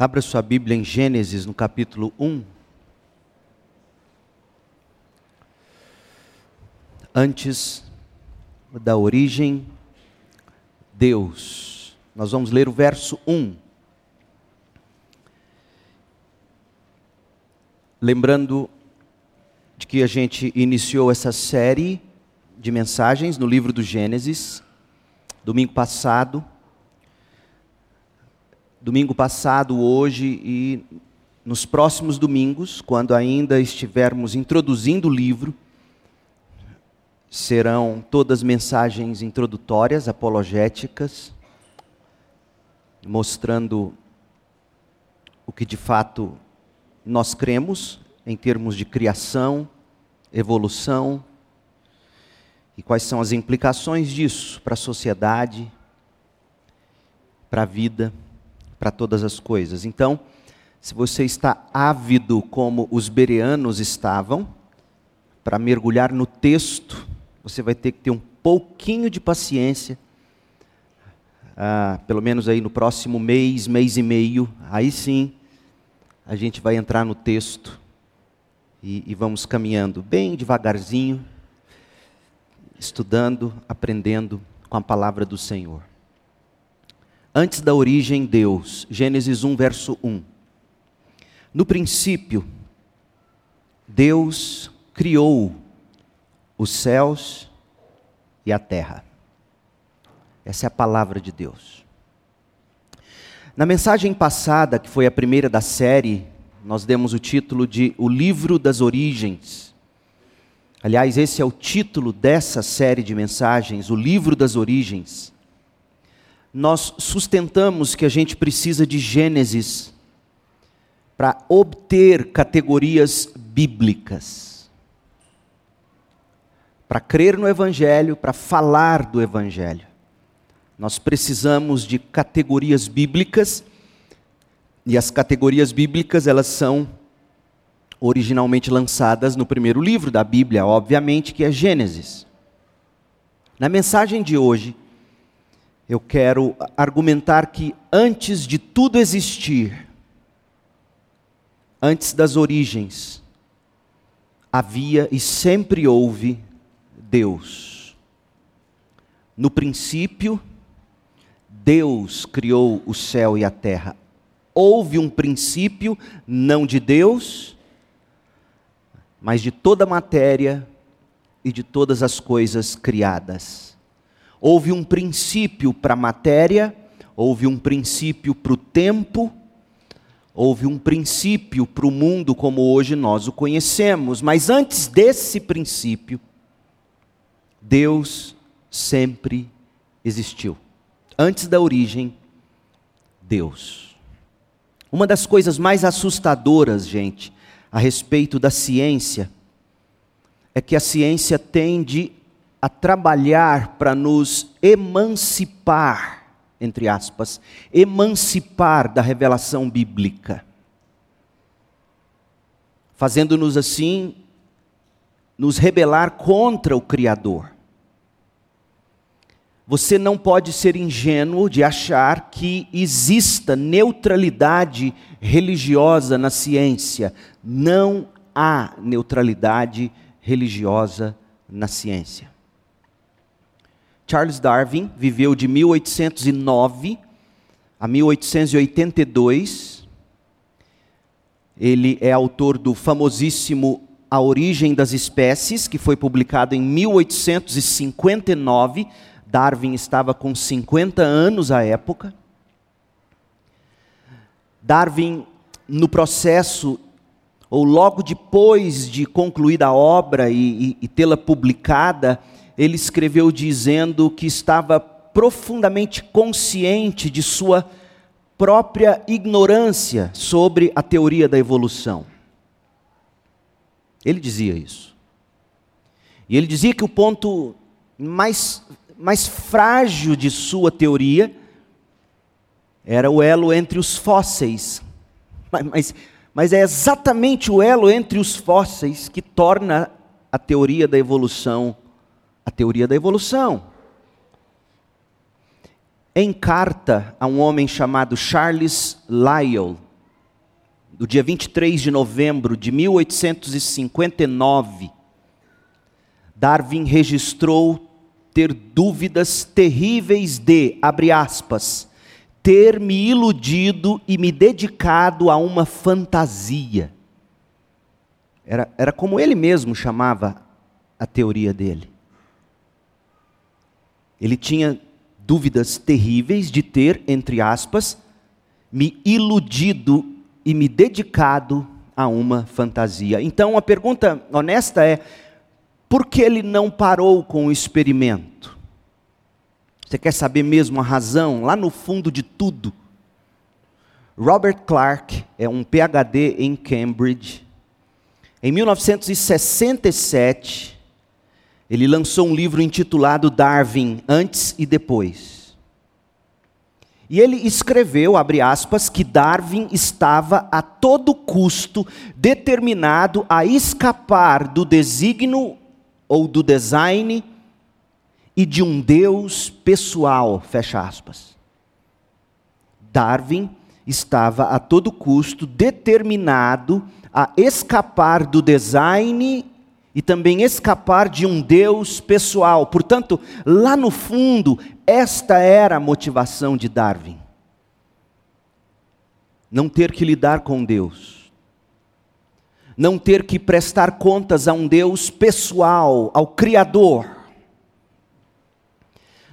Abra sua Bíblia em Gênesis, no capítulo 1. Antes da origem, Deus. Nós vamos ler o verso 1. Lembrando de que a gente iniciou essa série de mensagens no livro do Gênesis, domingo passado domingo passado, hoje e nos próximos domingos, quando ainda estivermos introduzindo o livro, serão todas mensagens introdutórias, apologéticas, mostrando o que de fato nós cremos em termos de criação, evolução e quais são as implicações disso para a sociedade, para a vida para todas as coisas. Então, se você está ávido como os bereanos estavam, para mergulhar no texto, você vai ter que ter um pouquinho de paciência. Ah, pelo menos aí no próximo mês, mês e meio, aí sim a gente vai entrar no texto e, e vamos caminhando bem devagarzinho, estudando, aprendendo com a palavra do Senhor. Antes da origem, Deus. Gênesis 1, verso 1. No princípio, Deus criou os céus e a terra. Essa é a palavra de Deus. Na mensagem passada, que foi a primeira da série, nós demos o título de O Livro das Origens. Aliás, esse é o título dessa série de mensagens, O Livro das Origens nós sustentamos que a gente precisa de Gênesis para obter categorias bíblicas. Para crer no Evangelho, para falar do Evangelho. Nós precisamos de categorias bíblicas, e as categorias bíblicas, elas são originalmente lançadas no primeiro livro da Bíblia, obviamente, que é Gênesis. Na mensagem de hoje, eu quero argumentar que antes de tudo existir, antes das origens, havia e sempre houve Deus. No princípio, Deus criou o céu e a terra. Houve um princípio, não de Deus, mas de toda a matéria e de todas as coisas criadas. Houve um princípio para a matéria, houve um princípio para o tempo, houve um princípio para o mundo como hoje nós o conhecemos, mas antes desse princípio, Deus sempre existiu. Antes da origem, Deus. Uma das coisas mais assustadoras, gente, a respeito da ciência, é que a ciência tende a trabalhar para nos emancipar, entre aspas, emancipar da revelação bíblica. Fazendo-nos assim nos rebelar contra o Criador. Você não pode ser ingênuo de achar que exista neutralidade religiosa na ciência. Não há neutralidade religiosa na ciência. Charles Darwin viveu de 1809 a 1882. Ele é autor do famosíssimo A Origem das Espécies, que foi publicado em 1859. Darwin estava com 50 anos à época. Darwin, no processo, ou logo depois de concluída a obra e, e, e tê-la publicada, ele escreveu dizendo que estava profundamente consciente de sua própria ignorância sobre a teoria da evolução. Ele dizia isso. E ele dizia que o ponto mais, mais frágil de sua teoria era o elo entre os fósseis. Mas, mas, mas é exatamente o elo entre os fósseis que torna a teoria da evolução a teoria da evolução. Em carta a um homem chamado Charles Lyell, do dia 23 de novembro de 1859, Darwin registrou ter dúvidas terríveis de, abre aspas, ter me iludido e me dedicado a uma fantasia. Era, era como ele mesmo chamava a teoria dele. Ele tinha dúvidas terríveis de ter, entre aspas, me iludido e me dedicado a uma fantasia. Então a pergunta honesta é: por que ele não parou com o experimento? Você quer saber mesmo a razão? Lá no fundo de tudo. Robert Clark é um PhD em Cambridge. Em 1967, ele lançou um livro intitulado Darwin Antes e Depois. E ele escreveu, abre aspas, que Darwin estava a todo custo determinado a escapar do desígnio ou do design e de um Deus pessoal, fecha aspas. Darwin estava a todo custo determinado a escapar do design e também escapar de um Deus pessoal. Portanto, lá no fundo, esta era a motivação de Darwin. Não ter que lidar com Deus não ter que prestar contas a um Deus pessoal, ao Criador.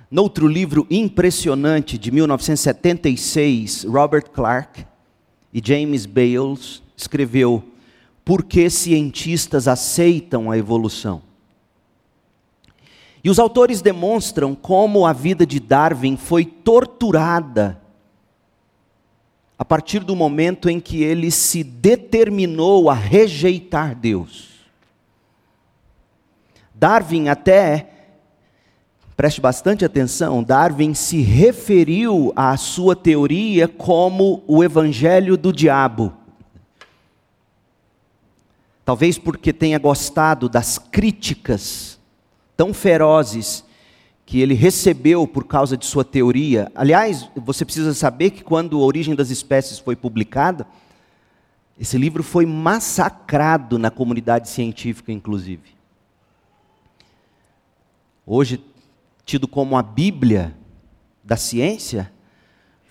Noutro livro impressionante de 1976, Robert Clark e James Bales escreveu Por que cientistas aceitam a evolução? E os autores demonstram como a vida de Darwin foi torturada a partir do momento em que ele se determinou a rejeitar Deus. Darwin até, preste bastante atenção, Darwin se referiu à sua teoria como o evangelho do diabo. Talvez porque tenha gostado das críticas tão ferozes que ele recebeu por causa de sua teoria. Aliás, você precisa saber que quando A Origem das Espécies foi publicada, esse livro foi massacrado na comunidade científica, inclusive. Hoje, tido como a Bíblia da ciência,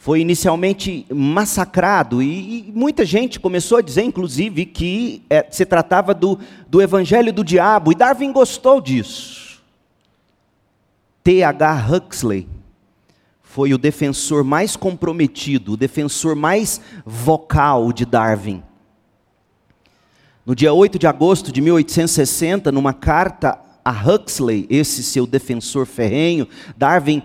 foi inicialmente massacrado e, e, muita gente começou a dizer, inclusive, que é, se tratava do, do evangelho do diabo, e Darwin gostou disso. T.H. Huxley foi o defensor mais comprometido, o defensor mais vocal de Darwin. No dia 8 de agosto de 1860, numa carta a Huxley, esse seu defensor ferrenho, Darwin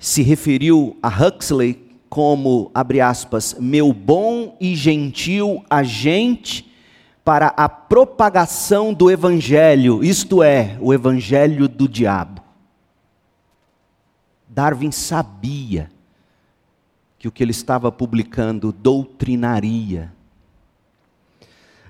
se referiu a Huxley como, abre aspas, meu bom e gentil agente para a propagação do evangelho, isto é, o evangelho do diabo. Darwin sabia que o que ele estava publicando doutrinaria.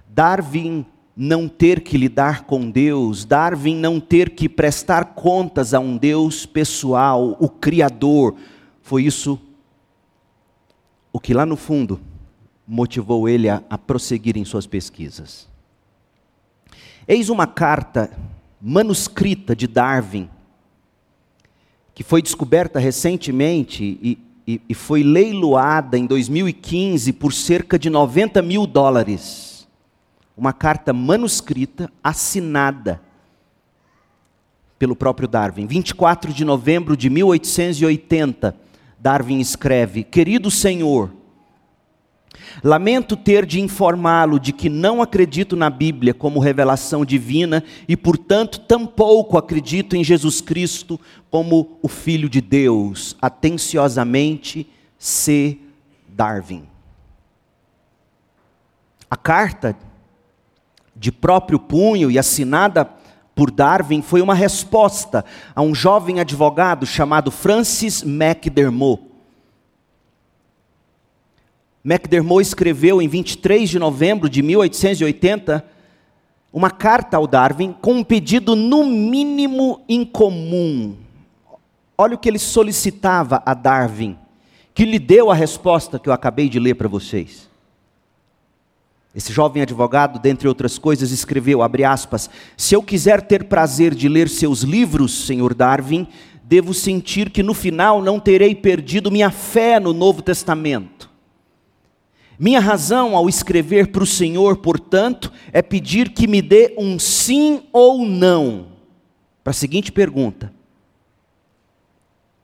Darwin não ter que lidar com Deus, Darwin não ter que prestar contas a um Deus pessoal, o Criador, foi isso o que lá no fundo motivou ele a, a prosseguir em suas pesquisas. Eis uma carta manuscrita de Darwin que foi descoberta recentemente e, e, e foi leiloada em 2015 por cerca de 90 mil dólares. Uma carta manuscrita, assinada pelo próprio Darwin. 24 de novembro de 1880, Darwin escreve: Querido Senhor, Lamento ter de informá-lo de que não acredito na Bíblia como revelação divina e, portanto, tampouco acredito em Jesus Cristo como o Filho de Deus. Atenciosamente, C. Darwin. A carta, de próprio punho e assinada por Darwin, foi uma resposta a um jovem advogado chamado Francis McDermott McDermott escreveu em 23 de novembro de 1880 uma carta ao Darwin com um pedido no mínimo incomum. Olha o que ele solicitava a Darwin, que lhe deu a resposta que eu acabei de ler para vocês. Esse jovem advogado, dentre outras coisas, escreveu, abre aspas, se eu quiser ter prazer de ler seus livros, senhor Darwin, devo sentir que no final não terei perdido minha fé no Novo Testamento. Minha razão ao escrever para o Senhor, portanto, é pedir que me dê um sim ou não para a seguinte pergunta: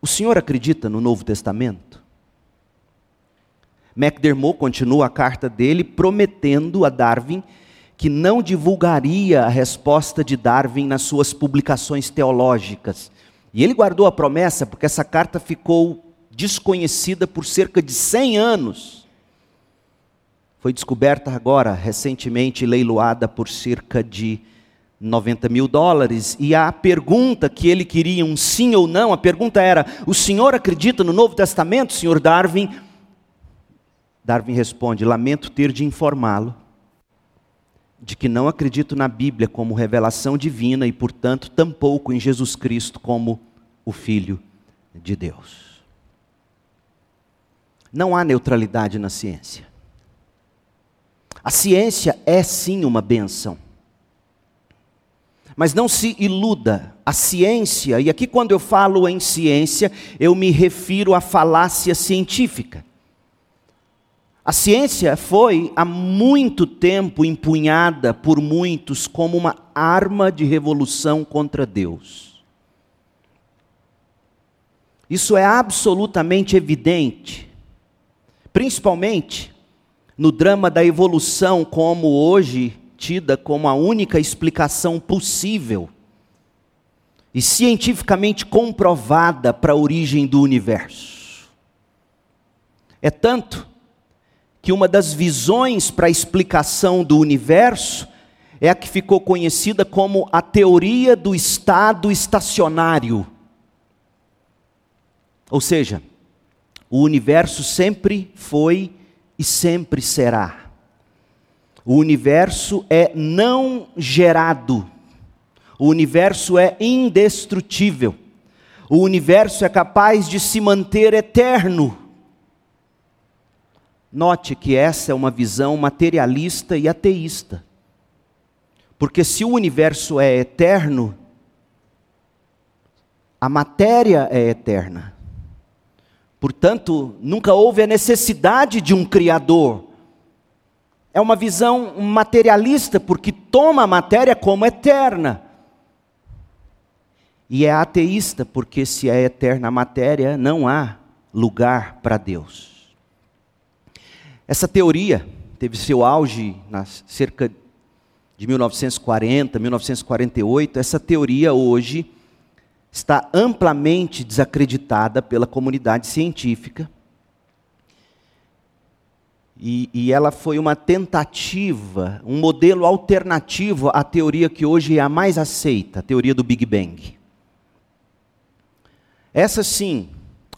O senhor acredita no Novo Testamento? McDermott continua a carta dele prometendo a Darwin que não divulgaria a resposta de Darwin nas suas publicações teológicas. E ele guardou a promessa porque essa carta ficou desconhecida por cerca de 100 anos. Foi descoberta agora, recentemente leiloada por cerca de 90 mil dólares. E a pergunta que ele queria, um sim ou não, a pergunta era: O senhor acredita no Novo Testamento, senhor Darwin? Darwin responde: Lamento ter de informá-lo de que não acredito na Bíblia como revelação divina e, portanto, tampouco em Jesus Cristo como o Filho de Deus. Não há neutralidade na ciência. A ciência é sim uma benção. Mas não se iluda, a ciência, e aqui quando eu falo em ciência, eu me refiro à falácia científica. A ciência foi há muito tempo empunhada por muitos como uma arma de revolução contra Deus. Isso é absolutamente evidente, principalmente no drama da evolução, como hoje tida como a única explicação possível e cientificamente comprovada para a origem do universo. É tanto que uma das visões para a explicação do universo é a que ficou conhecida como a teoria do estado estacionário. Ou seja, o universo sempre foi e sempre será. O universo é não gerado. O universo é indestrutível. O universo é capaz de se manter eterno. Note que essa é uma visão materialista e ateísta. Porque se o universo é eterno, a matéria é eterna. Portanto, nunca houve a necessidade de um Criador. É uma visão materialista, porque toma a matéria como eterna. E é ateísta, porque se é eterna a matéria, não há lugar para Deus. Essa teoria teve seu auge na cerca de 1940, 1948. Essa teoria hoje está amplamente desacreditada pela comunidade científica. E, e, ela foi uma tentativa, um modelo alternativo à teoria que hoje é a mais aceita, a teoria do Big Bang. Essa sim,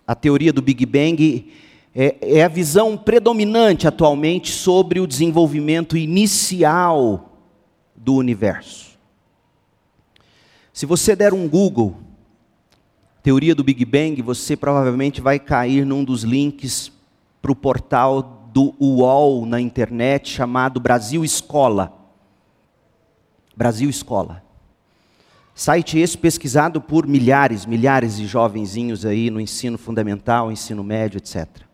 a teoria do Big Bang é, é a visão predominante atualmente sobre o desenvolvimento inicial do universo. Se você der um Google, teoria do Big Bang, você provavelmente vai cair num dos links para o portal do UOL na internet chamado Brasil Escola. Brasil Escola. Site esse pesquisado por milhares, milhares de jovenzinhos aí no ensino fundamental, ensino médio, etc.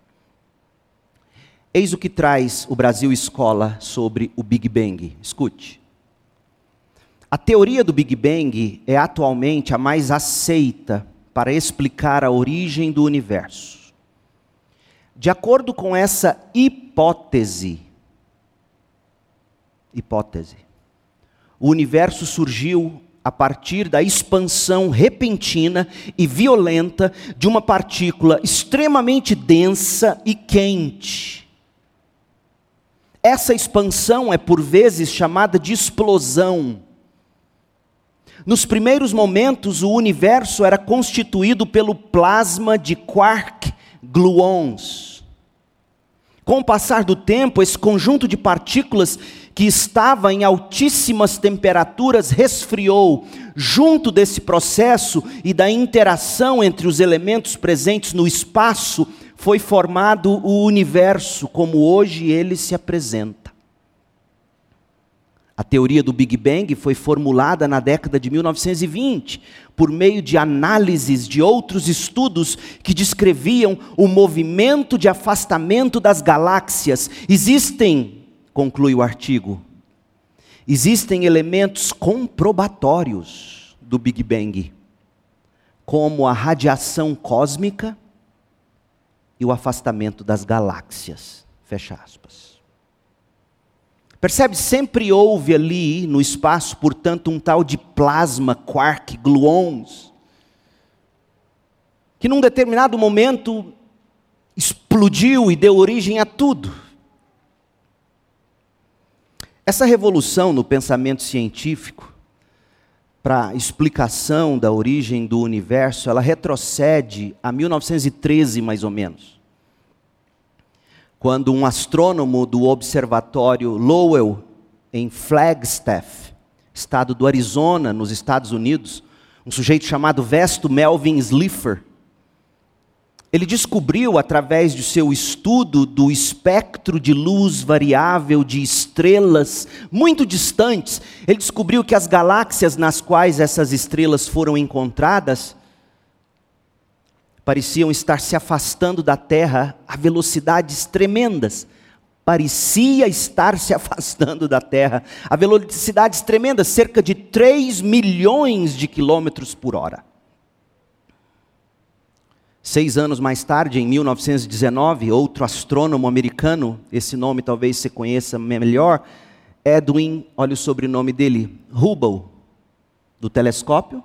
Eis o que traz o Brasil Escola sobre o Big Bang. Escute. A teoria do Big Bang é atualmente a mais aceita para explicar a origem do universo. De acordo com essa hipótese, hipótese, o universo surgiu a partir da expansão repentina e violenta de uma partícula extremamente densa e quente essa expansão é por vezes chamada de explosão. Nos primeiros momentos, o universo era constituído pelo plasma de quark gluons. Com o passar do tempo, esse conjunto de partículas que estava em altíssimas temperaturas resfriou. Junto desse processo e da interação entre os elementos presentes no espaço, foi formado o universo como hoje ele se apresenta. A teoria do Big Bang foi formulada na década de 1920, por meio de análises de outros estudos que descreviam o movimento de afastamento das galáxias. Existem, conclui o artigo, existem elementos comprobatórios do Big Bang, como a radiação cósmica e o afastamento das galáxias. Fecha aspas. Percebe? Sempre houve ali no espaço, portanto, um tal de plasma, quark, gluons, que num determinado momento explodiu e deu origem a tudo. Essa revolução no pensamento científico, para explicação da origem do universo, ela retrocede a 1913 mais ou menos. Quando um astrônomo do observatório Lowell, em Flagstaff, estado do Arizona, nos Estados Unidos, um sujeito chamado Vesto Melvin Slipher, ele descobriu, através de seu estudo do espectro de luz variável de estrelas muito distantes, ele descobriu que as galáxias nas quais essas estrelas foram encontradas pareciam estar se afastando da terra a velocidades tremendas. Parecia estar se afastando da terra a velocidades tremendas, cerca de 3 milhões de quilômetros por hora. Seis anos mais tarde, em 1919, outro astrônomo americano, esse nome talvez você conheça melhor, Edwin, olha o sobrenome dele, Hubble, do telescópio,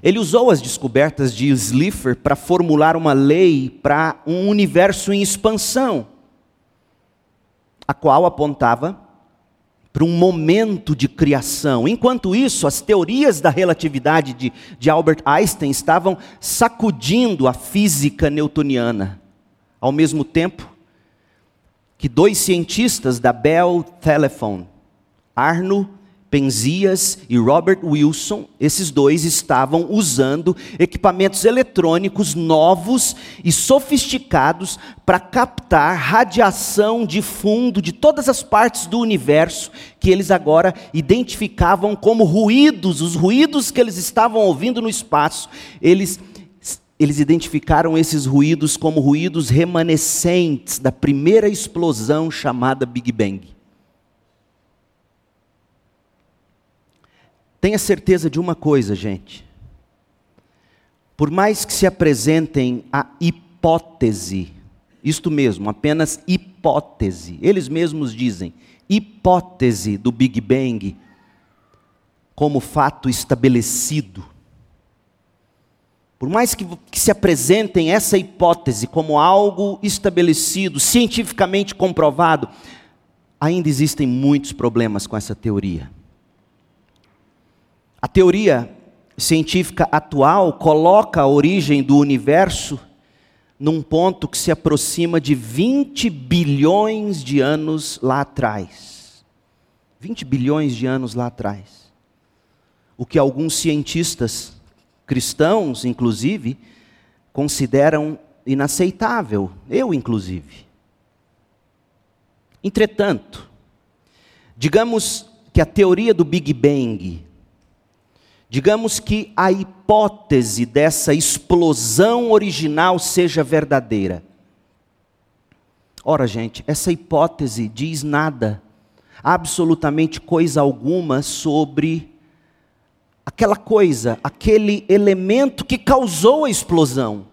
ele usou as descobertas de Slipher para formular uma lei para um universo em expansão, a qual apontava para um momento de criação. Enquanto isso, as teorias da relatividade de, de Albert Einstein estavam sacudindo a física newtoniana. Ao mesmo tempo que dois cientistas da Bell Telephone, Arno Penzias e Robert Wilson, esses dois estavam usando equipamentos eletrônicos novos e sofisticados para captar radiação de fundo de todas as partes do universo que eles agora identificavam como ruídos, os ruídos que eles estavam ouvindo no espaço. Eles eles identificaram esses ruídos como ruídos remanescentes da primeira explosão chamada Big Bang. Tenha certeza de uma coisa, gente. Por mais que se apresentem a hipótese, isto mesmo, apenas hipótese, eles mesmos dizem, hipótese do Big Bang como fato estabelecido. Por mais que, que, se apresentem essa hipótese como algo estabelecido, cientificamente comprovado, ainda existem muitos problemas com essa teoria. A teoria científica atual coloca a origem do universo num ponto que se aproxima de 20 bilhões de anos lá atrás. 20 bilhões de anos lá atrás. O que alguns cientistas cristãos, inclusive, consideram inaceitável, eu inclusive. Entretanto, digamos que a teoria do Big Bang Digamos que a hipótese dessa explosão original seja verdadeira. Ora, gente, essa hipótese diz nada, absolutamente coisa alguma sobre aquela coisa, aquele elemento que causou a explosão.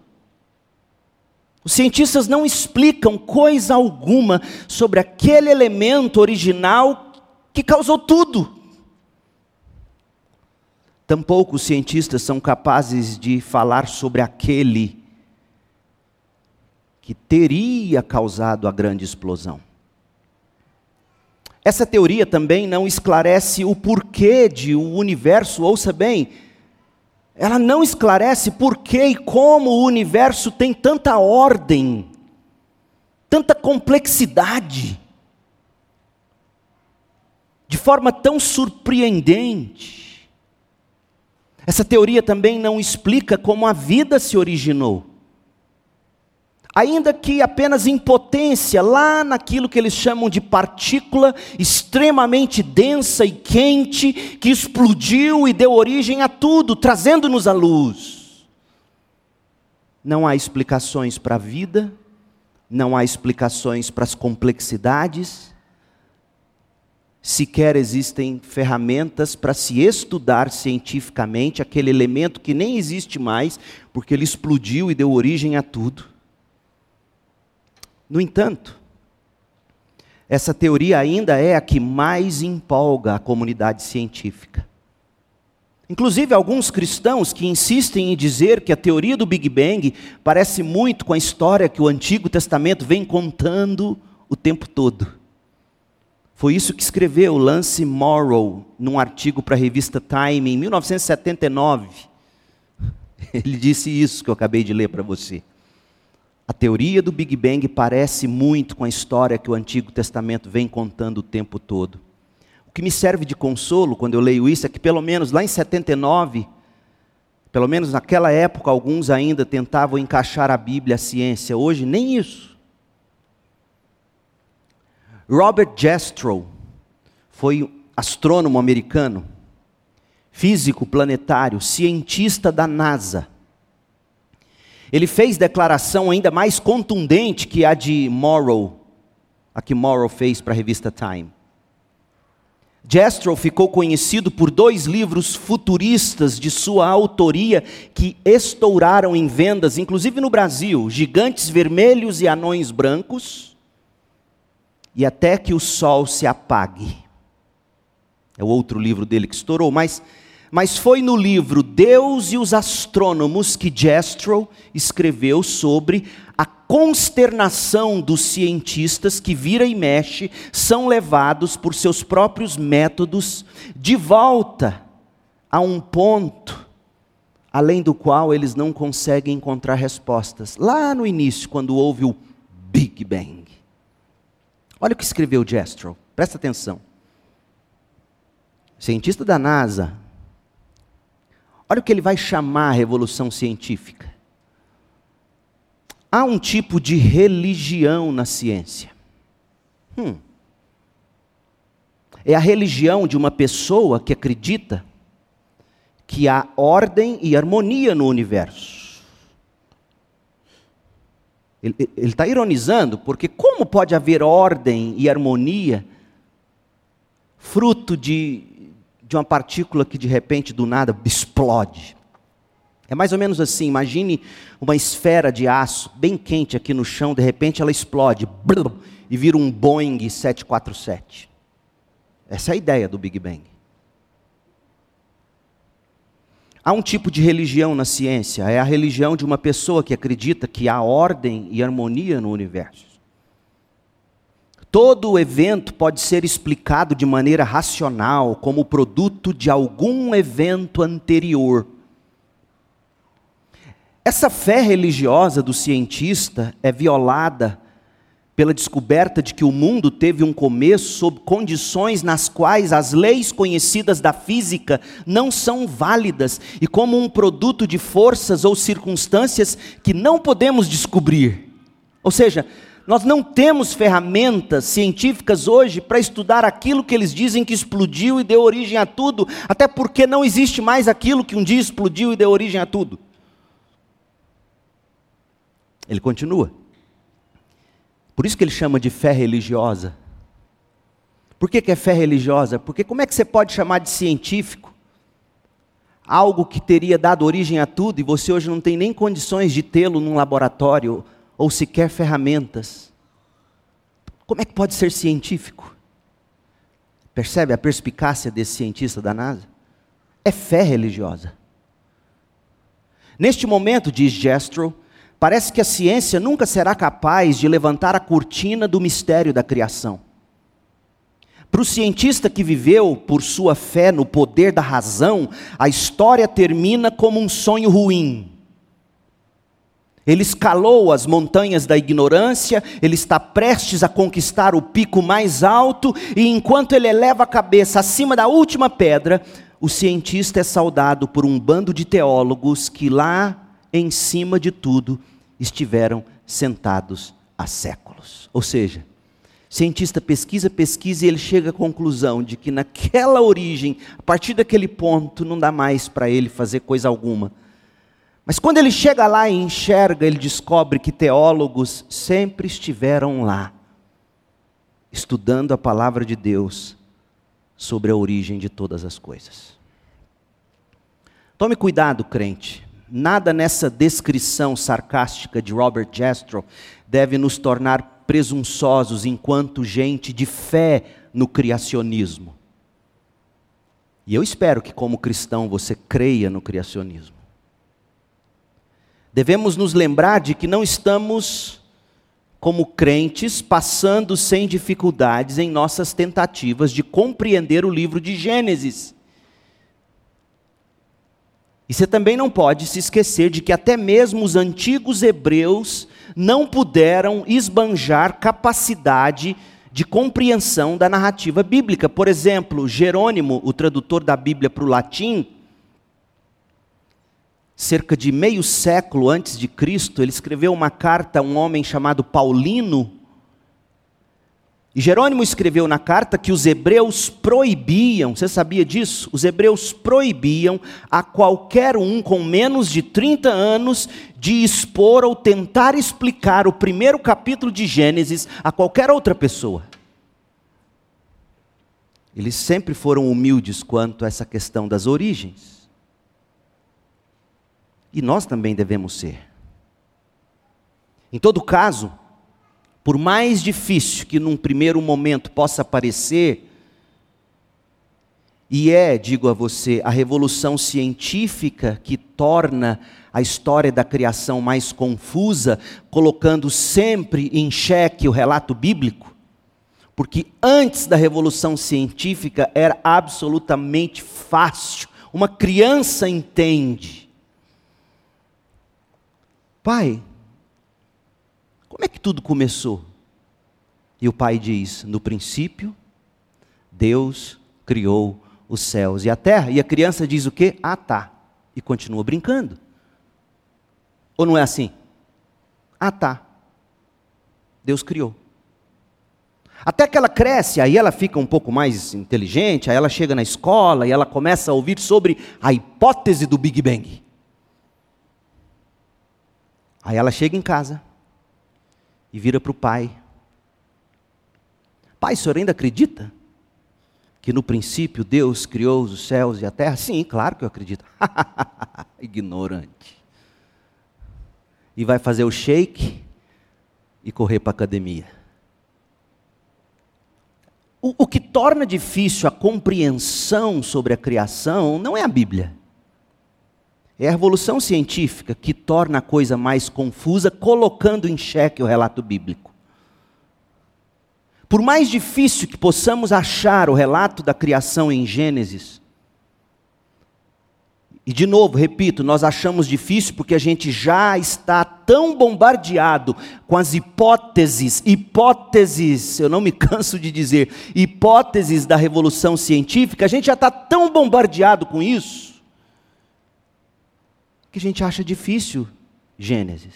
Os cientistas não explicam coisa alguma sobre aquele elemento original que causou tudo. Tampouco os cientistas são capazes de falar sobre aquele que teria causado a grande explosão. Essa teoria também não esclarece o porquê de o universo, ouça bem, ela não esclarece porquê e como o universo tem tanta ordem, tanta complexidade, de forma tão surpreendente. Essa teoria também não explica como a vida se originou. ainda que apenas em potência, lá naquilo que eles chamam de partícula extremamente densa e quente, que explodiu e deu origem a tudo, trazendo-nos a luz. Não há explicações para a vida, não há explicações para as complexidades, sequer existem ferramentas para se estudar cientificamente aquele elemento que nem existe mais, porque ele explodiu e deu origem a tudo. No entanto, essa teoria ainda é a que mais empolga a comunidade científica. Inclusive, alguns cristãos que insistem em dizer que a teoria do Big Bang parece muito com a história que o Antigo Testamento vem contando o tempo todo. Foi isso que escreveu Lance Morrow num artigo para a revista Time em 1979. Ele disse isso que eu acabei de ler para você. A teoria do Big Bang parece muito com a história que o Antigo Testamento vem contando o tempo todo. O que me serve de consolo quando eu leio isso é que, pelo menos lá em 79, pelo menos naquela época, alguns ainda tentavam encaixar a Bíblia à ciência. Hoje, nem isso. Robert Jastrow foi astrônomo americano, físico planetário, cientista da NASA. Ele fez declaração ainda mais contundente que a de Morrow, a que Morrow fez para a revista Time. Jastrow ficou conhecido por dois livros futuristas de sua autoria que estouraram em vendas, inclusive no Brasil: Gigantes Vermelhos e Anões Brancos, e Até que o Sol se Apague. É o outro livro dele que estourou, mas mas foi no livro Deus e os Astrônomos que Jastrow escreveu sobre a consternação dos cientistas que vira e mexe são levados por seus próprios métodos de volta a um ponto além do qual eles não conseguem encontrar respostas. Lá no início, quando houve o Big Bang. Olha o que escreveu Jastrow, presta atenção. Cientista da NASA, Olha o que ele vai chamar a revolução científica. Há um tipo de religião na ciência. Hum. É a religião de uma pessoa que acredita que há ordem e harmonia no universo. Ele está ironizando, porque como pode haver ordem e harmonia fruto de de uma partícula que de repente do nada explode. É mais ou menos assim, imagine uma esfera de aço bem quente aqui no chão, de repente ela explode e vira um Boeing 747. Essa é a ideia do Big Bang. Há um tipo de religião na ciência, é a religião de uma pessoa que acredita que há ordem e harmonia no universo. Todo evento pode ser explicado de maneira racional, como produto de algum evento anterior. Essa fé religiosa do cientista é violada pela descoberta de que o mundo teve um começo sob condições nas quais as leis conhecidas da física não são válidas e como um produto de forças ou circunstâncias que não podemos descobrir. Ou seja, nós não temos ferramentas científicas hoje para estudar aquilo que eles dizem que explodiu e deu origem a tudo, até porque não existe mais aquilo que um dia explodiu e deu origem a tudo. Ele continua. Por isso que ele chama de fé religiosa. Por que, que é fé religiosa? Porque como é que você pode chamar de científico algo que teria dado origem a tudo e você hoje não tem nem condições de tê-lo num laboratório ou sequer ferramentas. Como é que pode ser científico? Percebe a perspicácia desse cientista da NASA? É fé religiosa. Neste momento, diz Jastrow, parece que a ciência nunca será capaz de levantar a cortina do mistério da criação. Para o cientista que viveu por sua fé no poder da razão, a história termina como um sonho ruim ele escalou as montanhas da ignorância, ele está prestes a conquistar o pico mais alto, e enquanto ele eleva a cabeça acima da última pedra, o cientista é saudado por um bando de teólogos que lá em cima de tudo estiveram sentados há séculos. Ou seja, cientista pesquisa, pesquisa e ele chega à conclusão de que naquela origem, a partir daquele ponto, não dá mais para ele fazer coisa alguma. Mas quando ele chega lá e enxerga, ele descobre que teólogos sempre estiveram lá, estudando a palavra de Deus sobre a origem de todas as coisas. Tome cuidado, crente. Nada nessa descrição sarcástica de Robert Jastrow deve nos tornar presunçosos enquanto gente de fé no criacionismo. E eu espero que, como cristão, você creia no criacionismo. Devemos nos lembrar de que não estamos, como crentes, passando sem dificuldades em nossas tentativas de compreender o livro de Gênesis. E você também não pode se esquecer de que até mesmo os antigos hebreus não puderam esbanjar capacidade de compreensão da narrativa bíblica. Por exemplo, Jerônimo, o tradutor da Bíblia para o latim, cerca de meio século antes de Cristo, ele escreveu uma carta a um homem chamado Paulino, e Jerônimo escreveu na carta que os hebreus proibiam, você sabia disso? Os hebreus proibiam a qualquer um com menos de 30 anos de expor ou tentar explicar o primeiro capítulo de Gênesis a qualquer outra pessoa. Eles sempre foram humildes quanto a essa questão das origens. E nós também devemos ser. Em todo caso, por mais difícil que num primeiro momento possa parecer, e é, digo a você, a revolução científica que torna a história da criação mais confusa, colocando sempre em xeque o relato bíblico, porque antes da revolução científica era absolutamente fácil, uma criança entende. Pai, como é que tudo começou? E o pai diz: No princípio, Deus criou os céus e a terra. E a criança diz o quê? Ah, tá. E continua brincando. Ou não é assim? Ah, tá. Deus criou. Até que ela cresce, aí ela fica um pouco mais inteligente, aí ela chega na escola e ela começa a ouvir sobre a hipótese do Big Bang. Aí ela chega em casa e vira para o pai. Pai, o senhor ainda acredita que no princípio Deus criou os céus e a terra? Sim, claro que eu acredito. Ignorante. E vai fazer o shake e correr para a academia. O, o que torna difícil a compreensão sobre a criação não é a Bíblia. É a revolução científica que torna a coisa mais confusa, colocando em xeque o relato bíblico. Por mais difícil que possamos achar o relato da criação em Gênesis, e de novo, repito, nós achamos difícil porque a gente já está tão bombardeado com as hipóteses, hipóteses, eu não me canso de dizer, hipóteses da revolução científica, a gente já está tão bombardeado com isso, que a gente acha difícil Gênesis.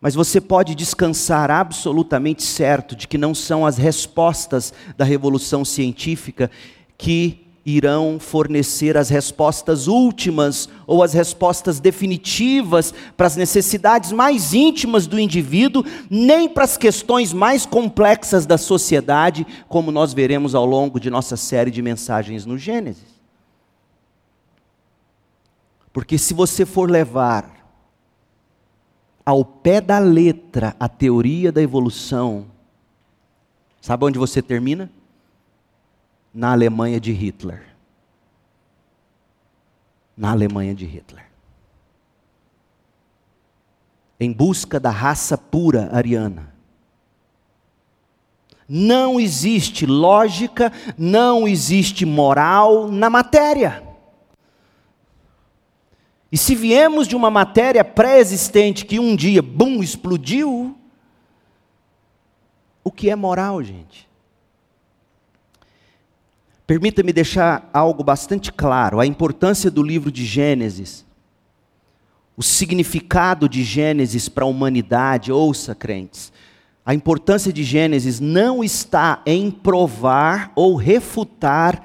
Mas você pode descansar absolutamente certo de que não são as respostas da revolução científica que irão fornecer as respostas últimas ou as respostas definitivas para as necessidades mais íntimas do indivíduo, nem para as questões mais complexas da sociedade, como nós veremos ao longo de nossa série de mensagens no Gênesis. Porque se você for levar ao pé da letra a teoria da evolução, sabe onde você termina? Na Alemanha de Hitler. Na Alemanha de Hitler. Em busca da raça pura ariana. Não existe lógica, não existe moral na matéria. E se viemos de uma matéria pré-existente que um dia, bum, explodiu, o que é moral, gente? Permita-me deixar algo bastante claro: a importância do livro de Gênesis. o significado de Gênesis para a humanidade, ouça, crentes, a importância de Gênesis não está em provar ou refutar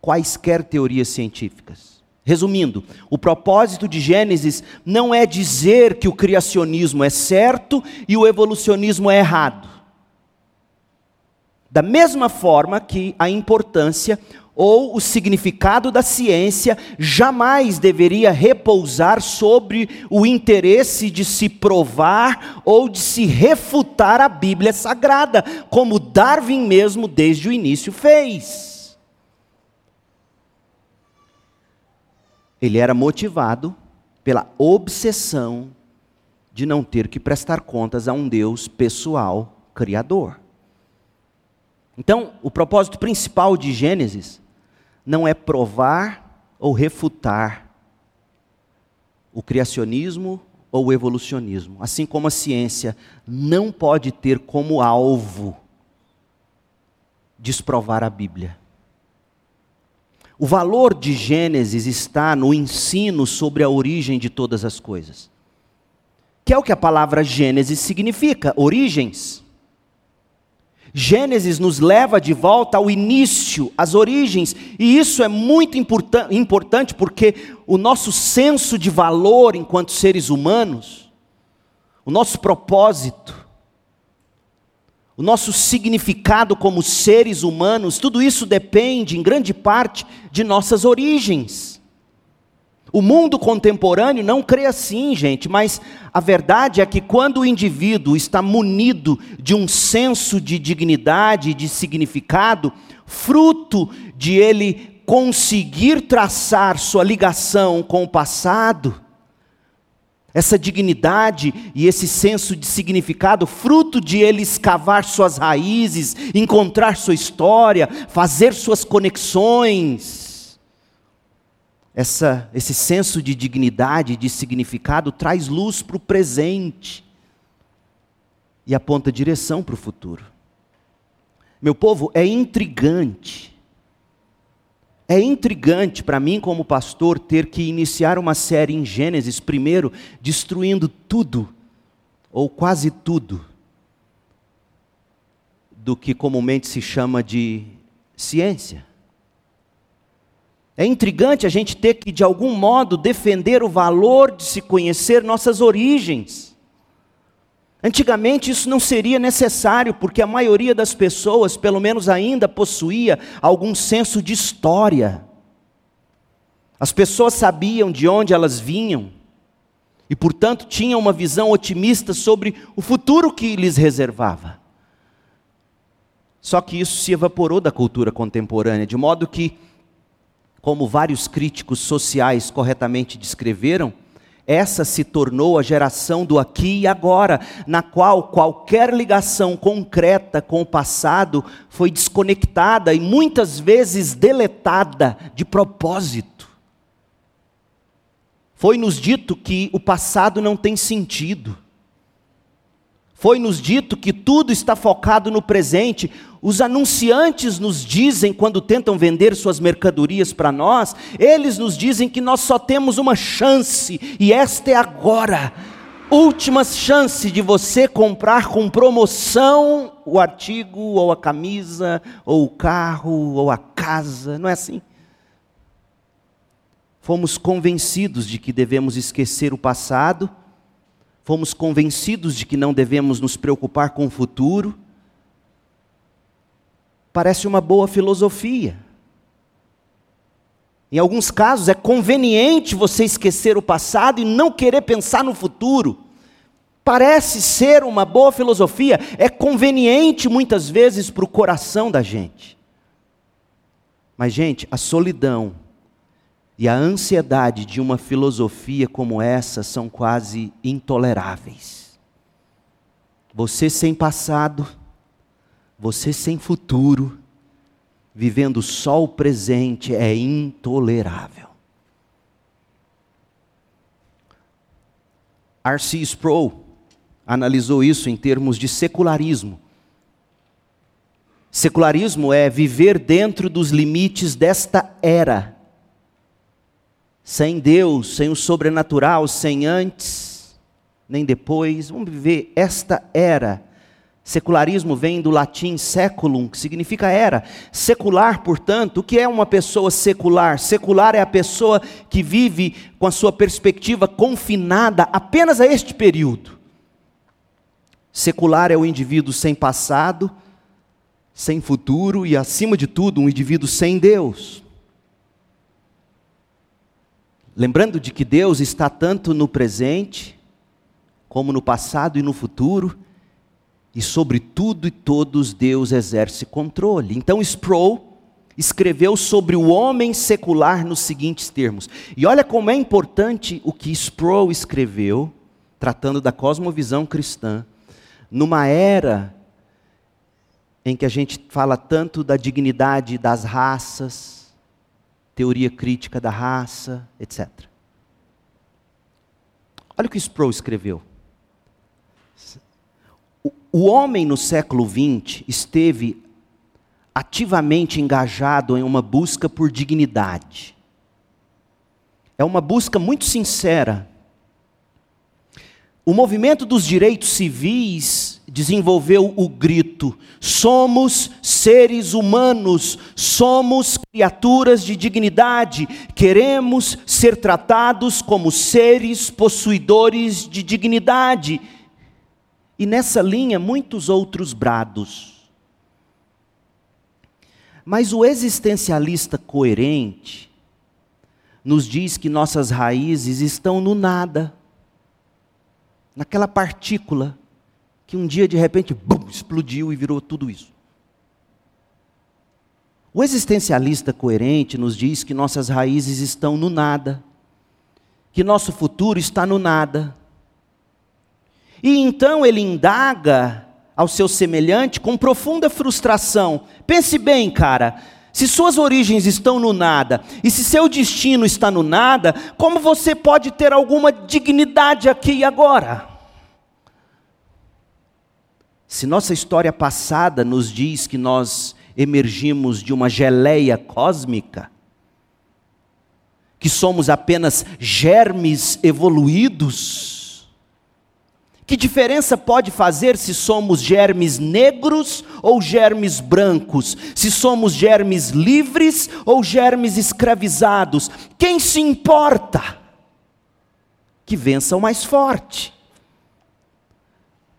quaisquer teorias científicas. Resumindo, o propósito de Gênesis não é dizer que o criacionismo é certo e o evolucionismo é errado. Da mesma forma que a importância ou o significado da ciência jamais deveria repousar sobre o interesse de se provar ou de se refutar a Bíblia Sagrada, como Darwin mesmo desde o início fez. Ele era motivado pela obsessão de não ter que prestar contas a um Deus pessoal, criador. Então, o propósito principal de Gênesis não é provar ou refutar o criacionismo ou o evolucionismo, assim como a ciência não pode ter como alvo desprovar a Bíblia. O valor de Gênesis está no ensino sobre a origem de todas as coisas. Que é o que a palavra Gênesis significa, origens. Gênesis nos leva de volta ao início, às origens, e isso é muito importante porque o nosso senso de valor enquanto seres humanos, o nosso propósito, o nosso significado como seres humanos, tudo isso depende, em grande parte, de nossas origens. O mundo contemporâneo não crê assim, gente, mas a verdade é que quando o indivíduo está munido de um senso de dignidade de significado, fruto de ele conseguir traçar sua ligação com o passado, essa dignidade e esse senso de significado, fruto de ele escavar suas raízes, encontrar sua história, fazer suas conexões, essa, esse senso de dignidade, de significado, traz luz para o presente e aponta direção para o futuro. Meu povo, é intrigante. É intrigante para mim, como pastor, ter que iniciar uma série em Gênesis, primeiro, destruindo tudo, ou quase tudo, do que comumente se chama de ciência. É intrigante a gente ter que, de algum modo, defender o valor de se conhecer nossas origens. Antigamente isso não seria necessário, porque a maioria das pessoas, pelo menos ainda, possuía algum senso de história. As pessoas sabiam de onde elas vinham e, portanto, tinham uma visão otimista sobre o futuro que lhes reservava. Só que isso se evaporou da cultura contemporânea, de modo que como vários críticos sociais corretamente descreveram, essa se tornou a geração do aqui e agora, na qual qualquer ligação concreta com o passado foi desconectada e muitas vezes deletada de propósito. Foi nos dito que o passado não tem sentido. Foi nos dito que tudo está focado no presente. Os anunciantes nos dizem, quando tentam vender suas mercadorias para nós, eles nos dizem que nós só temos uma chance, e esta é agora. Última chance de você comprar com promoção o artigo, ou a camisa, ou o carro, ou a casa, não é assim? Fomos convencidos de que devemos esquecer o passado fomos convencidos de que não devemos nos preocupar com o futuro. Parece uma boa filosofia. Em alguns casos é conveniente você esquecer o passado e não querer pensar no futuro. Parece ser uma boa filosofia, é conveniente muitas vezes para o coração da gente. Mas, gente, a solidão e a ansiedade de uma filosofia como essa são quase intoleráveis. Você sem passado, você sem futuro, vivendo só o presente é intolerável. R.C. Sproul analisou isso em termos de secularismo. Secularismo é viver dentro dos limites desta era sem Deus, sem o sobrenatural, sem antes, nem depois. Vamos viver esta era. Secularismo vem do latim seculum, que significa era. Secular, portanto, o que é uma pessoa secular? Secular é a pessoa que vive com a sua perspectiva confinada apenas a este período. Secular é o indivíduo sem passado, sem futuro e, acima de tudo, um indivíduo sem Deus. Lembrando de que Deus está tanto no presente, como no passado e no futuro, e sobre tudo e todos Deus exerce controle. Então Sproul escreveu sobre o homem secular nos seguintes termos. E olha como é importante o que Sproul escreveu, tratando da cosmovisão cristã, numa era em que a gente fala tanto da dignidade das raças, teoria crítica da raça, etc. Olha o que Sproul escreveu. O homem no século XX esteve ativamente engajado em uma busca por dignidade. É uma busca muito sincera. O movimento dos direitos civis desenvolveu o grito: somos seres humanos, somos criaturas de dignidade, queremos ser tratados como seres possuidores de dignidade. E nessa linha, muitos outros brados. Mas o existencialista coerente nos diz que nossas raízes estão no nada, naquela partícula que um dia de repente bum, explodiu e virou tudo isso. O existencialista coerente nos diz que nossas raízes estão no nada, que nosso futuro está no nada. E então ele indaga ao seu semelhante com profunda frustração. Pense bem, cara, se suas origens estão no nada e se seu destino está no nada, como você pode ter alguma dignidade aqui e agora? Se nossa história passada nos diz que nós emergimos de uma geleia cósmica, que somos apenas germes evoluídos, que diferença pode fazer se somos germes negros ou germes brancos? Se somos germes livres ou germes escravizados? Quem se importa? Que vença o mais forte.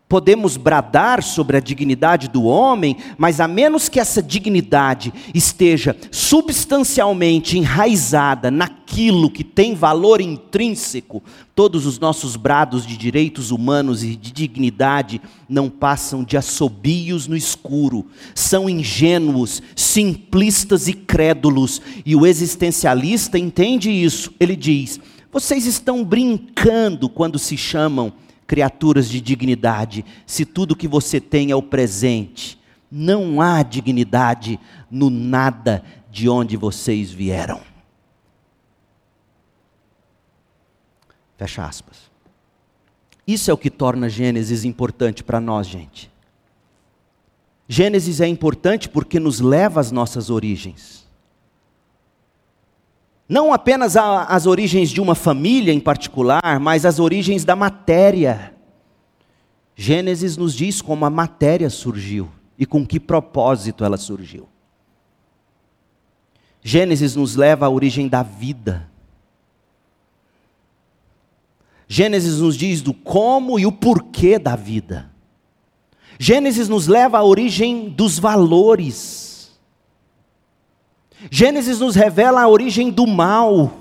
Podemos bradar sobre a dignidade do homem, mas a menos que essa dignidade esteja substancialmente enraizada naquilo que tem valor intrínseco, todos os nossos brados de direitos humanos e de dignidade não passam de assobios no escuro, são ingênuos, simplistas e crédulos, e o existencialista entende isso. Ele diz: vocês estão brincando quando se chamam criaturas de dignidade, se tudo que você tem é o presente. Não há dignidade no nada de onde vocês vieram. Fecha aspas. Isso é o que torna Gênesis importante para nós, gente. Gênesis é importante porque nos leva às nossas origens. Não apenas as origens de uma família em particular, mas as origens da matéria. Gênesis nos diz como a matéria surgiu e com que propósito ela surgiu. Gênesis nos leva à origem da vida. Gênesis nos diz do como e o porquê da vida. Gênesis nos leva à origem dos valores. Gênesis nos revela a origem do mal.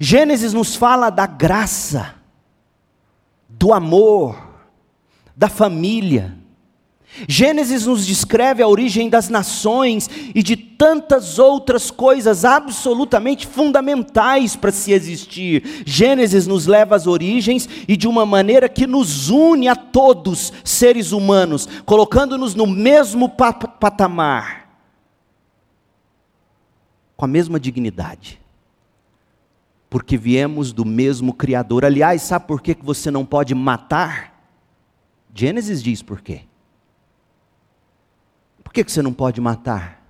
Gênesis nos fala da graça, do amor, da família. Gênesis nos descreve a origem das nações e de tantas outras coisas absolutamente fundamentais para se existir. Gênesis nos leva às origens e de uma maneira que nos une a todos, seres humanos, colocando-nos no mesmo patamar com a mesma dignidade. Porque viemos do mesmo Criador. Aliás, sabe por que você não pode matar? Gênesis diz por quê. Por que você não pode matar?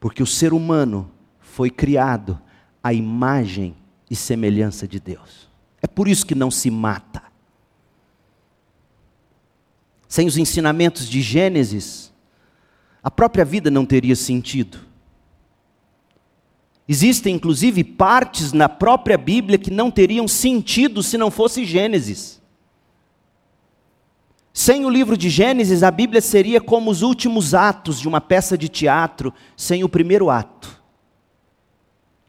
Porque o ser humano foi criado a imagem e semelhança de Deus. É por isso que não se mata. Sem os ensinamentos de Gênesis, a própria vida não teria sentido. Existem inclusive partes na própria Bíblia que não teriam sentido se não fosse Gênesis. Sem o livro de Gênesis, a Bíblia seria como os últimos atos de uma peça de teatro, sem o primeiro ato.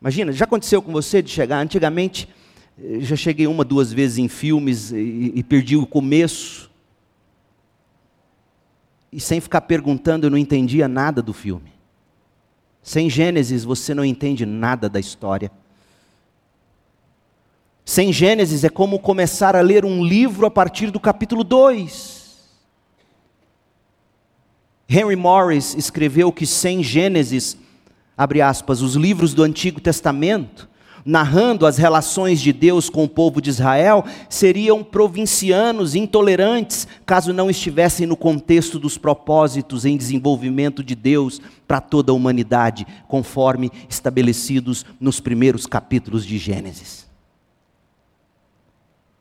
Imagina, já aconteceu com você de chegar? Antigamente, eh, já cheguei uma, duas vezes em filmes e, e perdi o começo. E sem ficar perguntando, eu não entendia nada do filme. Sem Gênesis, você não entende nada da história. Sem Gênesis é como começar a ler um livro a partir do capítulo 2. Henry Morris escreveu que sem Gênesis, abre aspas, os livros do Antigo Testamento, narrando as relações de Deus com o povo de Israel, seriam provincianos, intolerantes, caso não estivessem no contexto dos propósitos em desenvolvimento de Deus para toda a humanidade, conforme estabelecidos nos primeiros capítulos de Gênesis.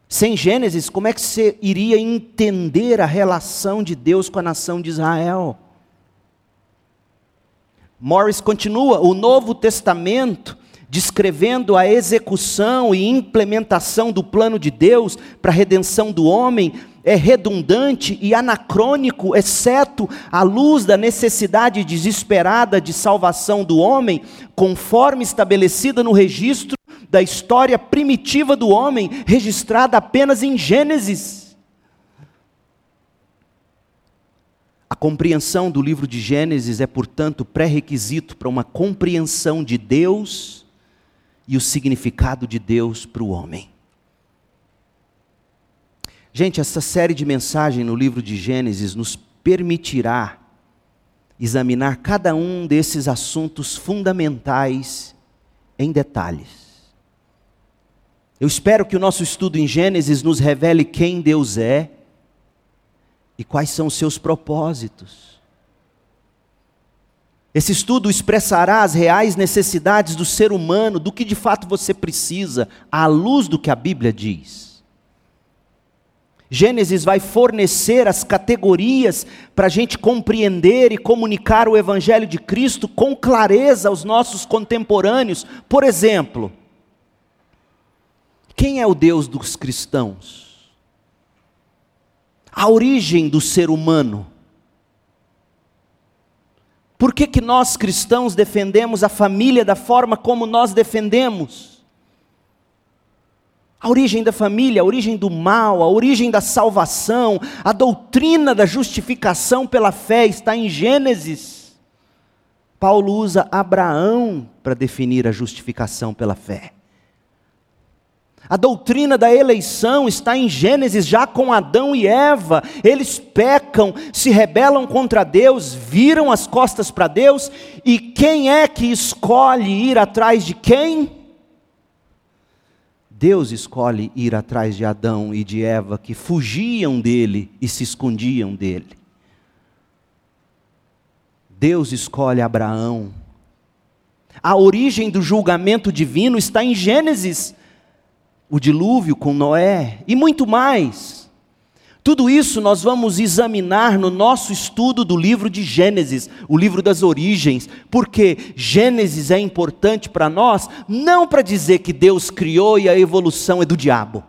Sem Gênesis, como é que você iria entender a relação de Deus com a nação de Israel? Morris continua: o Novo Testamento, descrevendo a execução e implementação do plano de Deus para a redenção do homem, é redundante e anacrônico, exceto à luz da necessidade desesperada de salvação do homem, conforme estabelecida no registro da história primitiva do homem, registrada apenas em Gênesis. A compreensão do livro de Gênesis é, portanto, pré-requisito para uma compreensão de Deus e o significado de Deus para o homem. Gente, essa série de mensagens no livro de Gênesis nos permitirá examinar cada um desses assuntos fundamentais em detalhes. Eu espero que o nosso estudo em Gênesis nos revele quem Deus é e quais são os seus propósitos. Esse estudo expressará as reais necessidades do ser humano, do que de fato você precisa, à luz do que a Bíblia diz. Gênesis vai fornecer as categorias para a gente compreender e comunicar o Evangelho de Cristo com clareza aos nossos contemporâneos. Por exemplo, quem é o Deus dos cristãos? A origem do ser humano. Por que, que nós cristãos defendemos a família da forma como nós defendemos? A origem da família, a origem do mal, a origem da salvação, a doutrina da justificação pela fé está em Gênesis. Paulo usa Abraão para definir a justificação pela fé. A doutrina da eleição está em Gênesis, já com Adão e Eva. Eles pecam, se rebelam contra Deus, viram as costas para Deus, e quem é que escolhe ir atrás de quem? Deus escolhe ir atrás de Adão e de Eva, que fugiam dele e se escondiam dele. Deus escolhe Abraão. A origem do julgamento divino está em Gênesis o dilúvio com Noé e muito mais. Tudo isso nós vamos examinar no nosso estudo do livro de Gênesis, o livro das origens, porque Gênesis é importante para nós, não para dizer que Deus criou e a evolução é do diabo.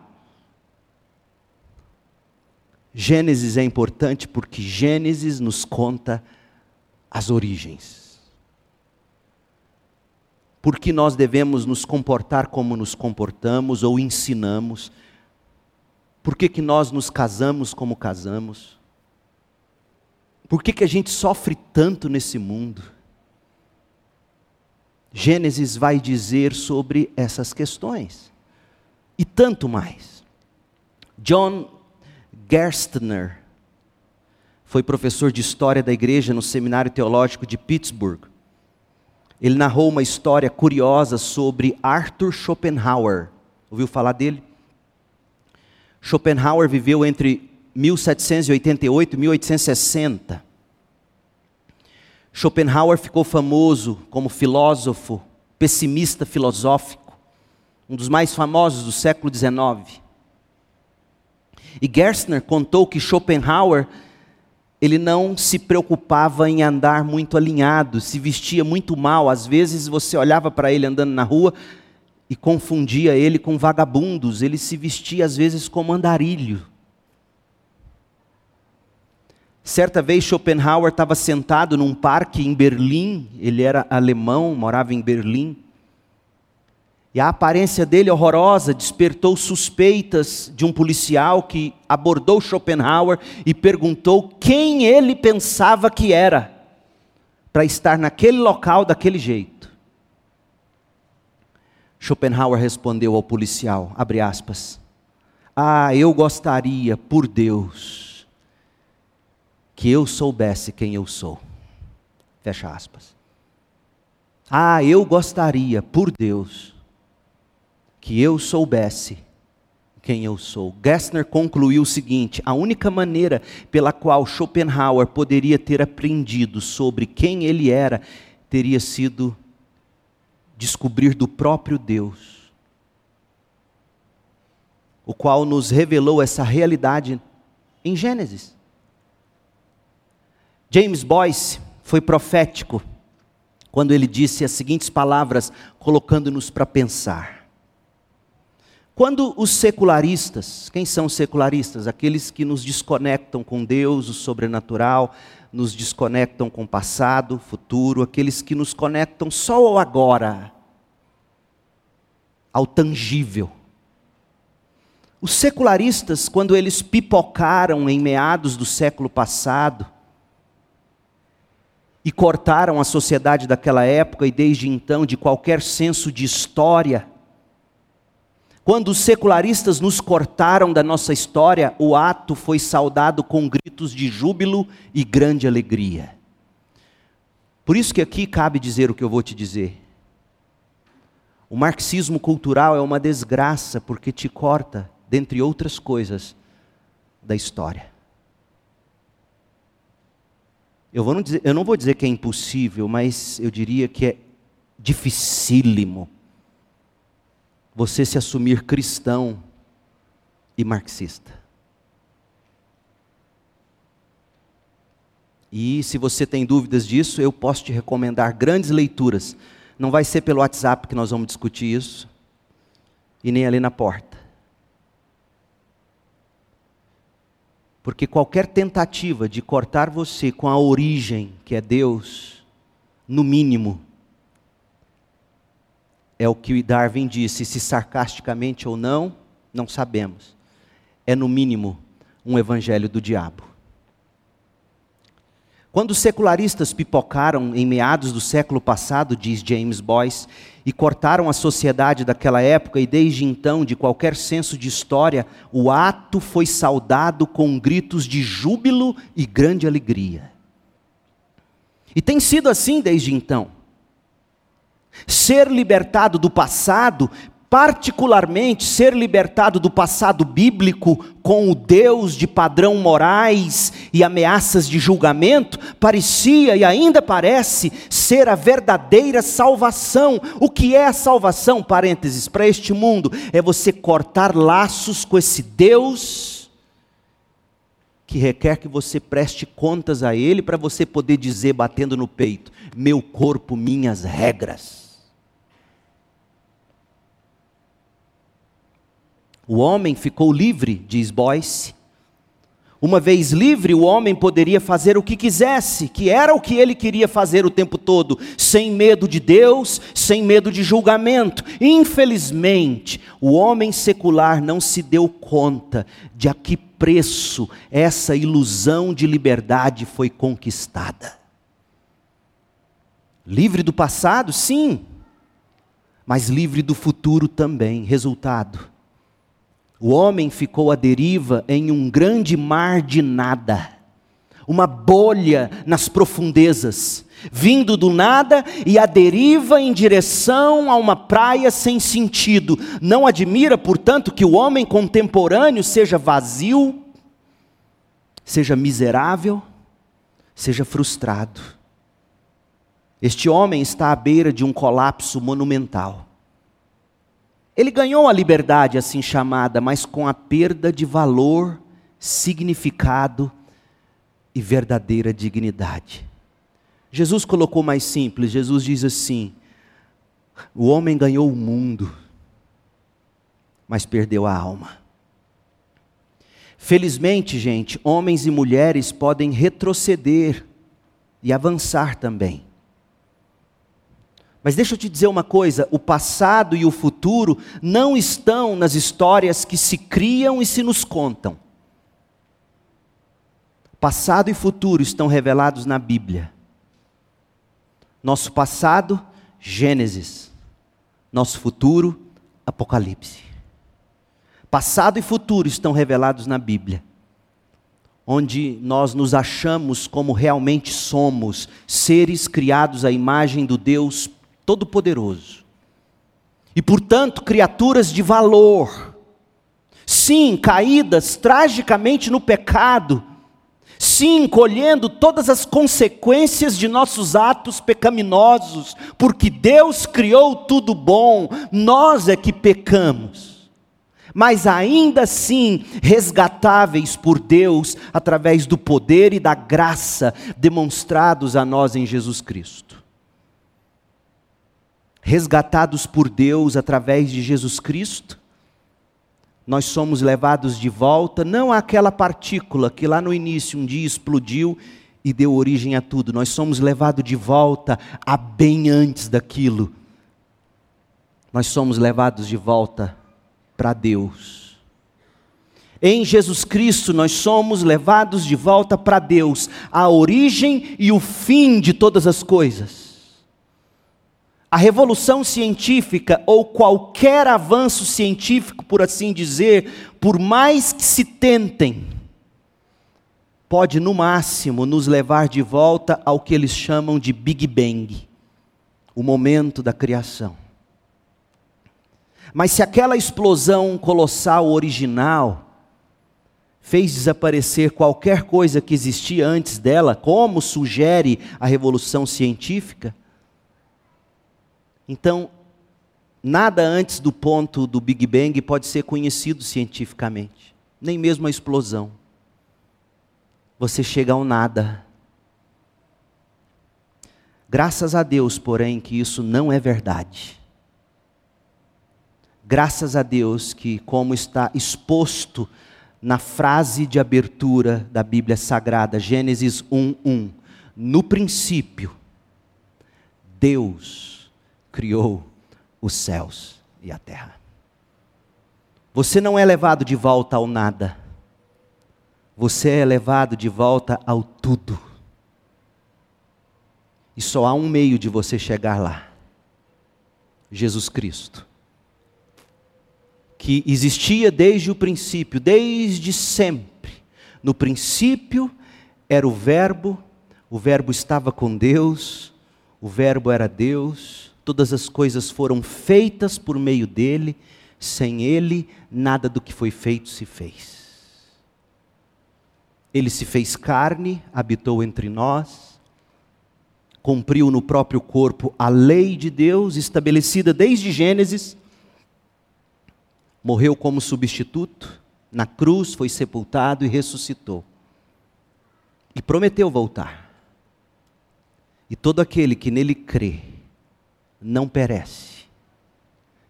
Gênesis é importante porque Gênesis nos conta as origens por que nós devemos nos comportar como nos comportamos ou ensinamos, por que, que nós nos casamos como casamos, por que, que a gente sofre tanto nesse mundo. Gênesis vai dizer sobre essas questões e tanto mais. John Gerstner foi professor de história da igreja no Seminário Teológico de Pittsburgh ele narrou uma história curiosa sobre Arthur Schopenhauer. Ouviu falar dele? Schopenhauer viveu entre 1788 e 1860. Schopenhauer ficou famoso como filósofo pessimista filosófico, um dos mais famosos do século XIX. E Gerstner contou que Schopenhauer ele não se preocupava em andar muito alinhado, se vestia muito mal. Às vezes você olhava para ele andando na rua e confundia ele com vagabundos. Ele se vestia às vezes como andarilho. Certa vez Schopenhauer estava sentado num parque em Berlim, ele era alemão, morava em Berlim. E a aparência dele horrorosa despertou suspeitas de um policial que abordou Schopenhauer e perguntou quem ele pensava que era para estar naquele local daquele jeito. Schopenhauer respondeu ao policial, abre aspas: "Ah, eu gostaria, por Deus, que eu soubesse quem eu sou." Fecha aspas. Ah, eu gostaria, por Deus, que eu soubesse quem eu sou. Gessner concluiu o seguinte: a única maneira pela qual Schopenhauer poderia ter aprendido sobre quem ele era teria sido descobrir do próprio Deus, o qual nos revelou essa realidade em Gênesis. James Boyce foi profético quando ele disse as seguintes palavras, colocando-nos para pensar. Quando os secularistas, quem são os secularistas? Aqueles que nos desconectam com Deus, o sobrenatural, nos desconectam com o passado, futuro, aqueles que nos conectam só ao agora, ao tangível. Os secularistas, quando eles pipocaram em meados do século passado, e cortaram a sociedade daquela época e desde então de qualquer senso de história, quando os secularistas nos cortaram da nossa história, o ato foi saudado com gritos de júbilo e grande alegria. Por isso que aqui cabe dizer o que eu vou te dizer. O marxismo cultural é uma desgraça porque te corta, dentre outras coisas, da história. Eu, vou não dizer, eu não vou dizer que é impossível, mas eu diria que é dificílimo você se assumir cristão e marxista. E se você tem dúvidas disso, eu posso te recomendar grandes leituras. Não vai ser pelo WhatsApp que nós vamos discutir isso, e nem ali na porta. Porque qualquer tentativa de cortar você com a origem, que é Deus, no mínimo, é o que Darwin disse, se sarcasticamente ou não, não sabemos. É, no mínimo, um evangelho do diabo. Quando os secularistas pipocaram em meados do século passado, diz James Boyce, e cortaram a sociedade daquela época, e desde então, de qualquer senso de história, o ato foi saudado com gritos de júbilo e grande alegria. E tem sido assim desde então. Ser libertado do passado, particularmente ser libertado do passado bíblico com o Deus de padrão morais e ameaças de julgamento, parecia e ainda parece ser a verdadeira salvação. O que é a salvação, parênteses, para este mundo? É você cortar laços com esse Deus que requer que você preste contas a Ele para você poder dizer, batendo no peito: meu corpo, minhas regras. O homem ficou livre, diz Boyce. Uma vez livre, o homem poderia fazer o que quisesse, que era o que ele queria fazer o tempo todo, sem medo de Deus, sem medo de julgamento. Infelizmente, o homem secular não se deu conta de a que preço essa ilusão de liberdade foi conquistada. Livre do passado, sim, mas livre do futuro também. Resultado: o homem ficou à deriva em um grande mar de nada, uma bolha nas profundezas, vindo do nada e à deriva em direção a uma praia sem sentido. Não admira, portanto, que o homem contemporâneo seja vazio, seja miserável, seja frustrado. Este homem está à beira de um colapso monumental. Ele ganhou a liberdade assim chamada, mas com a perda de valor, significado e verdadeira dignidade. Jesus colocou mais simples: Jesus diz assim: o homem ganhou o mundo, mas perdeu a alma. Felizmente, gente, homens e mulheres podem retroceder e avançar também. Mas deixa eu te dizer uma coisa: o passado e o futuro não estão nas histórias que se criam e se nos contam. Passado e futuro estão revelados na Bíblia. Nosso passado, Gênesis. Nosso futuro, Apocalipse. Passado e futuro estão revelados na Bíblia, onde nós nos achamos como realmente somos, seres criados à imagem do Deus Todo-Poderoso. E, portanto, criaturas de valor. Sim, caídas tragicamente no pecado, sim, colhendo todas as consequências de nossos atos pecaminosos, porque Deus criou tudo bom, nós é que pecamos mas ainda assim resgatáveis por Deus através do poder e da graça demonstrados a nós em Jesus Cristo. Resgatados por Deus através de Jesus Cristo, nós somos levados de volta não àquela partícula que lá no início um dia explodiu e deu origem a tudo, nós somos levados de volta a bem antes daquilo. Nós somos levados de volta para Deus. Em Jesus Cristo nós somos levados de volta para Deus, a origem e o fim de todas as coisas. A revolução científica ou qualquer avanço científico, por assim dizer, por mais que se tentem, pode no máximo nos levar de volta ao que eles chamam de Big Bang, o momento da criação. Mas se aquela explosão colossal original fez desaparecer qualquer coisa que existia antes dela, como sugere a revolução científica, então nada antes do ponto do Big Bang pode ser conhecido cientificamente, nem mesmo a explosão. Você chega ao nada. Graças a Deus, porém, que isso não é verdade. Graças a Deus que, como está exposto na frase de abertura da Bíblia Sagrada, Gênesis 1:1, no princípio Deus criou os céus e a terra. Você não é levado de volta ao nada. Você é levado de volta ao tudo. E só há um meio de você chegar lá: Jesus Cristo que existia desde o princípio, desde sempre. No princípio era o Verbo, o Verbo estava com Deus, o Verbo era Deus, todas as coisas foram feitas por meio dele, sem ele, nada do que foi feito se fez. Ele se fez carne, habitou entre nós, cumpriu no próprio corpo a lei de Deus, estabelecida desde Gênesis, morreu como substituto, na cruz foi sepultado e ressuscitou. E prometeu voltar. E todo aquele que nele crê não perece,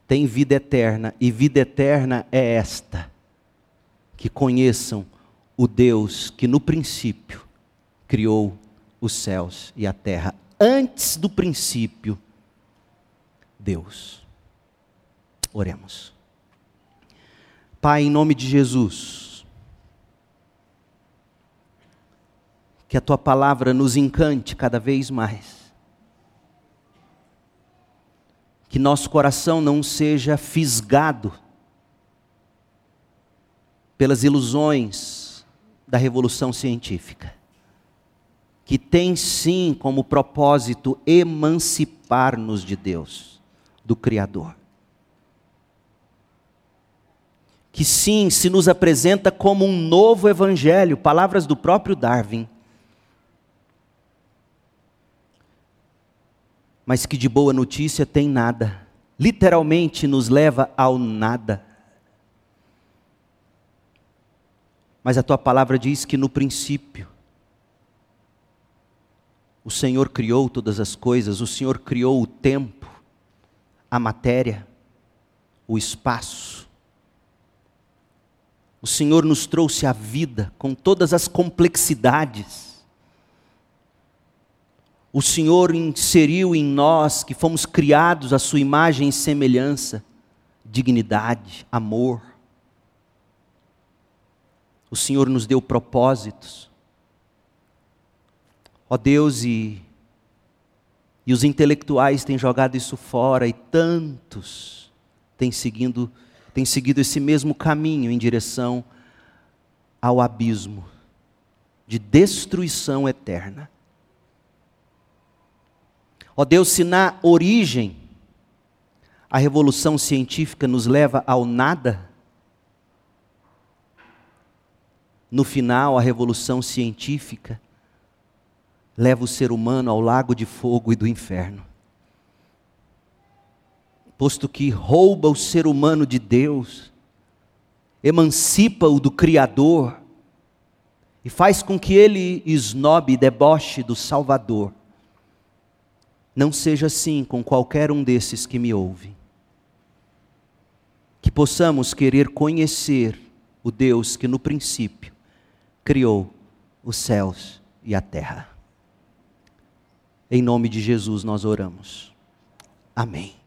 tem vida eterna, e vida eterna é esta: que conheçam o Deus que no princípio criou os céus e a terra. Antes do princípio, Deus. Oremos. Pai, em nome de Jesus, que a tua palavra nos encante cada vez mais. Que nosso coração não seja fisgado pelas ilusões da revolução científica, que tem sim como propósito emancipar-nos de Deus, do Criador que sim se nos apresenta como um novo evangelho, palavras do próprio Darwin. Mas que de boa notícia tem nada. Literalmente nos leva ao nada. Mas a tua palavra diz que no princípio o Senhor criou todas as coisas, o Senhor criou o tempo, a matéria, o espaço. O Senhor nos trouxe a vida com todas as complexidades. O Senhor inseriu em nós, que fomos criados à Sua imagem e semelhança, dignidade, amor. O Senhor nos deu propósitos. Ó Deus, e, e os intelectuais têm jogado isso fora, e tantos têm seguido, têm seguido esse mesmo caminho em direção ao abismo de destruição eterna. Ó Deus, se na origem a revolução científica nos leva ao nada, no final a revolução científica leva o ser humano ao lago de fogo e do inferno. Posto que rouba o ser humano de Deus, emancipa-o do Criador e faz com que ele esnobe e deboche do Salvador não seja assim com qualquer um desses que me ouve. Que possamos querer conhecer o Deus que no princípio criou os céus e a terra. Em nome de Jesus nós oramos. Amém.